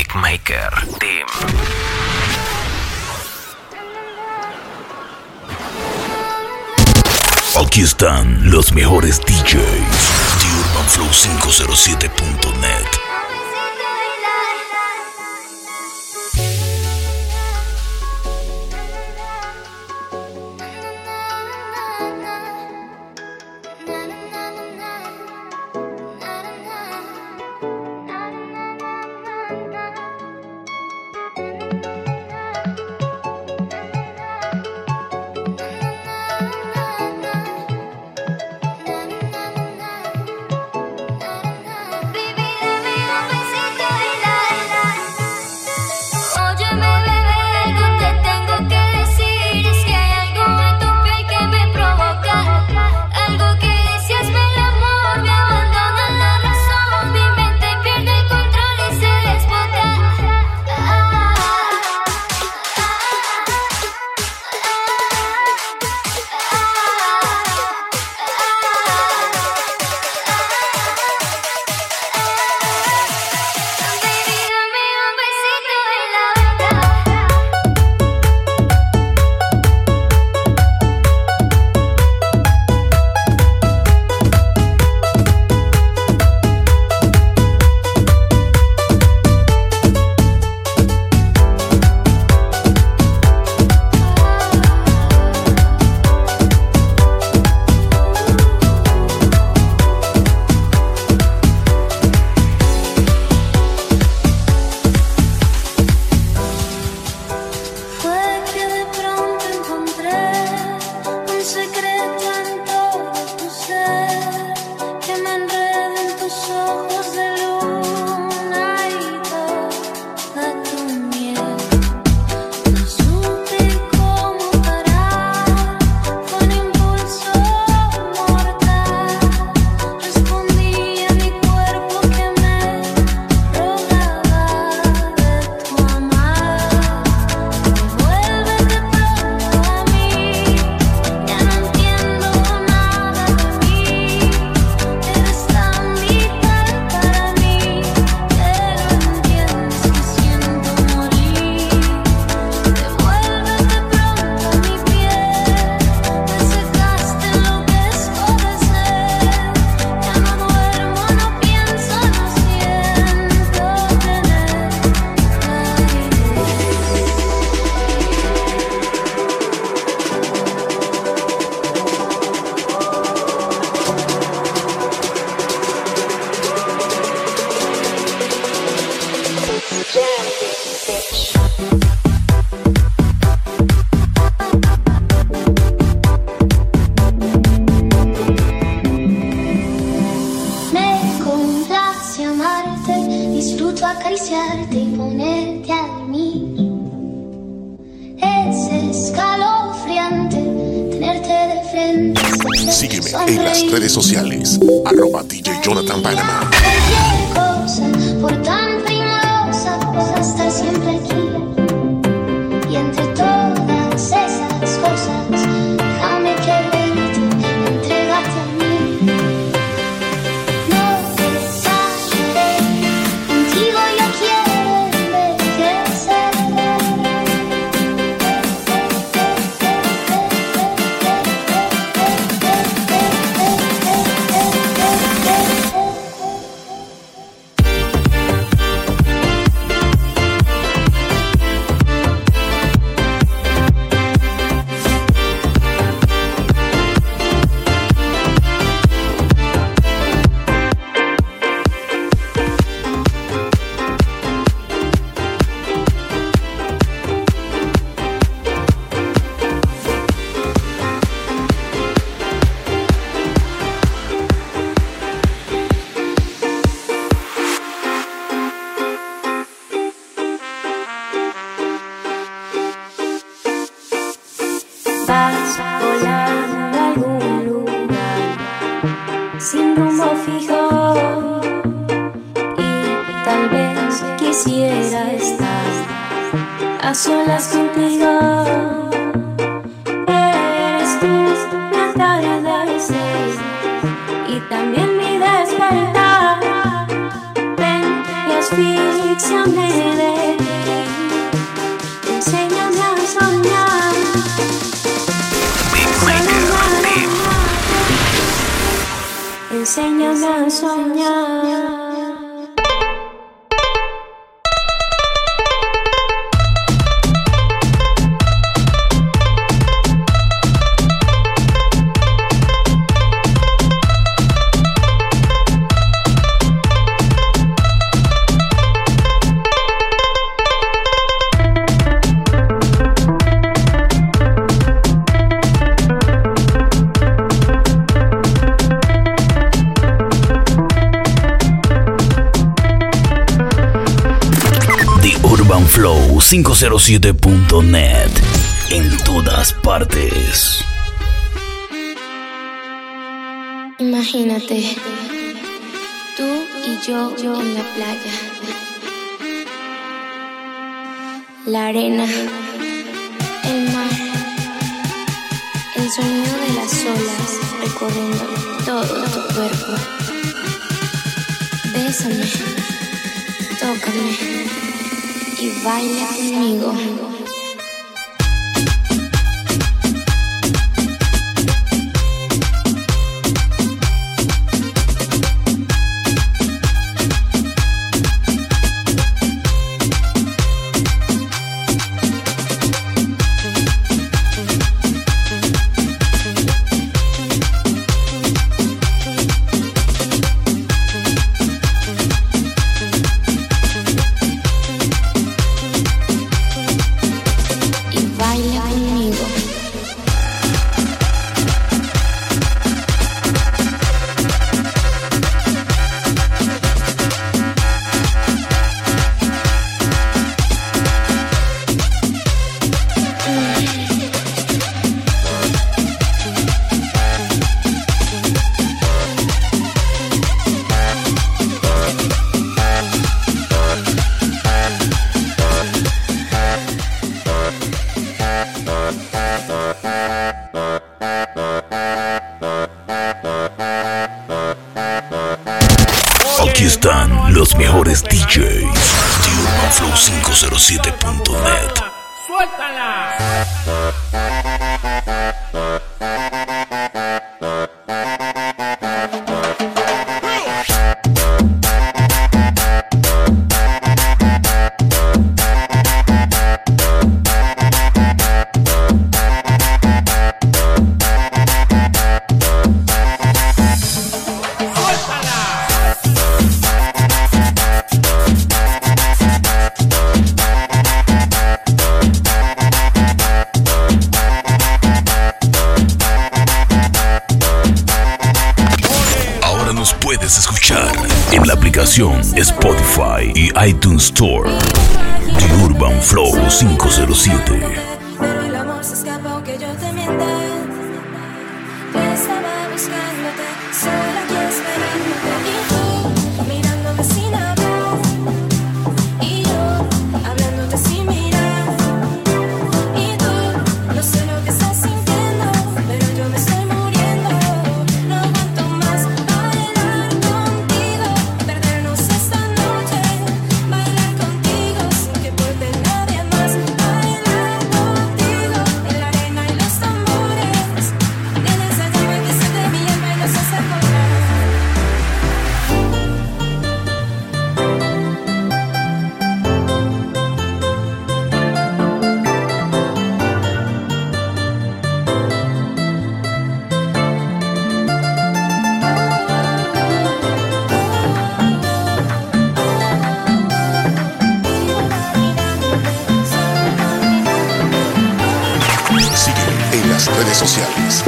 Music Maker Team. Aquí están los mejores DJs de UrbanFlow507.net. también mi despertar. Ven y asfixiame de. Enséñame a soñar. Enséñame a soñar. Flow507.net en todas partes. Imagínate, tú y yo, yo en la playa. La arena, el mar, el sonido de las olas recorriendo todo tu cuerpo. Bésame, tócame y baila conmigo.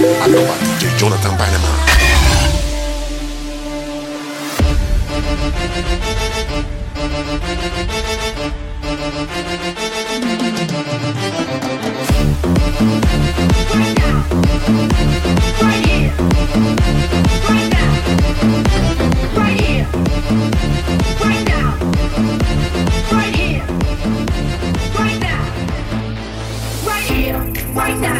Aloha DJ Jonathan Bannerman. Right now!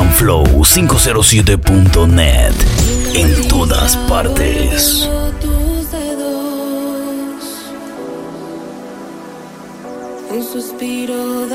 urbanflow507.net en todas partes. Un suspiro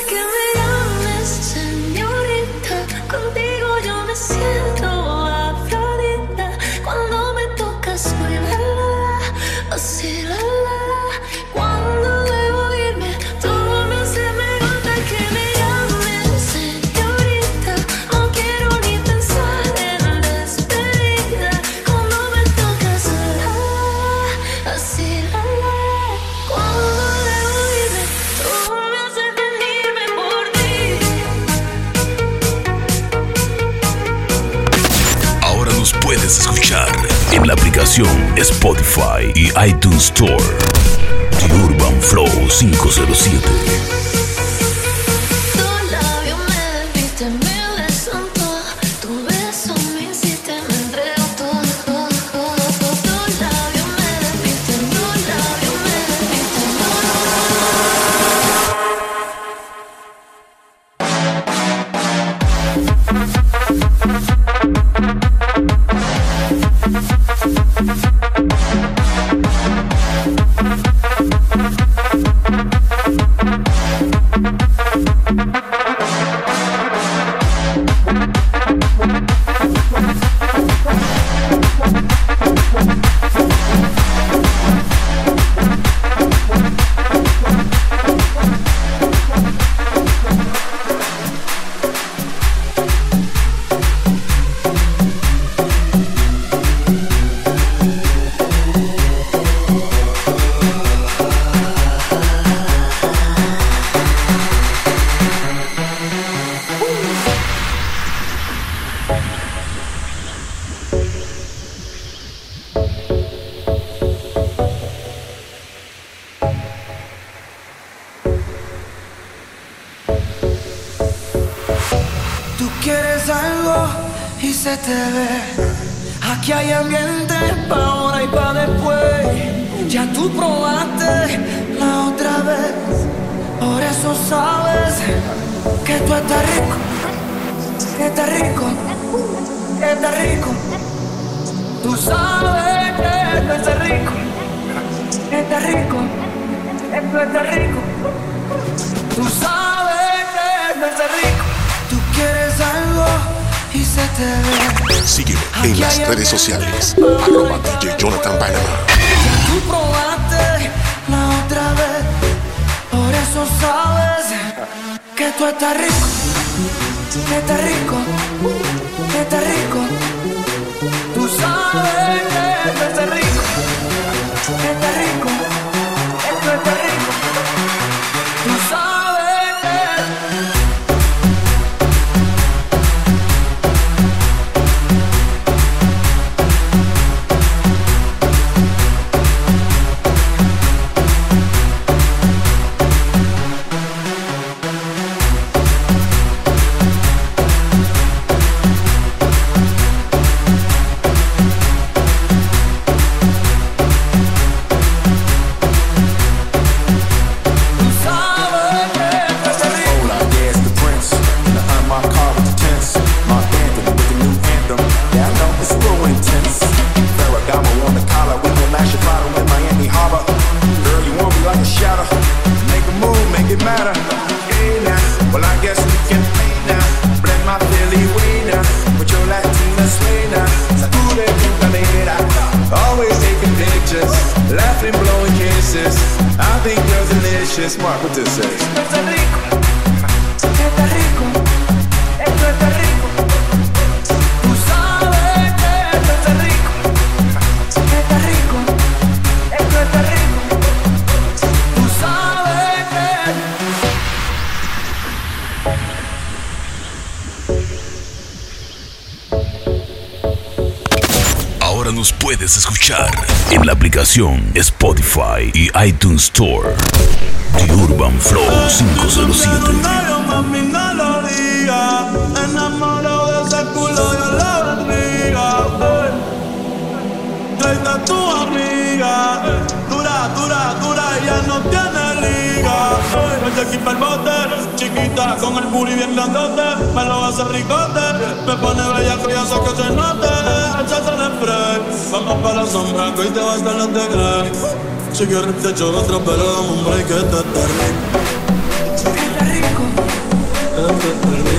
look at Spotify y iTunes Store. The Urban Flow 507. Y se te ve. Aquí hay ambiente pa' ahora y pa' después. Ya tú probaste la otra vez. Por eso sabes que tú estás rico. Que estás rico. Que estás rico. Tú sabes que tú estás rico. Que estás rico. Que tú estás rico. Tú sabes que tú estás rico. Sígueme en las redes sociales. Arroba DJ Jonathan Panama. Tú probaste la otra vez. Por eso sabes que tú estás rico. Que estás rico. Que estás rico. Tú sabes puedes escuchar en la aplicación Spotify y iTunes Store. The Urban Flow 507. Con el booty bien grandote. Me lo hace ricote. Me pone bella que ya sé que se note. Échate el spray. Vamos pa' la sombra, que hoy te vas a los de Grey. Si quieres te echo otro, pero dame un break que te está rico. está rico. Este está rico.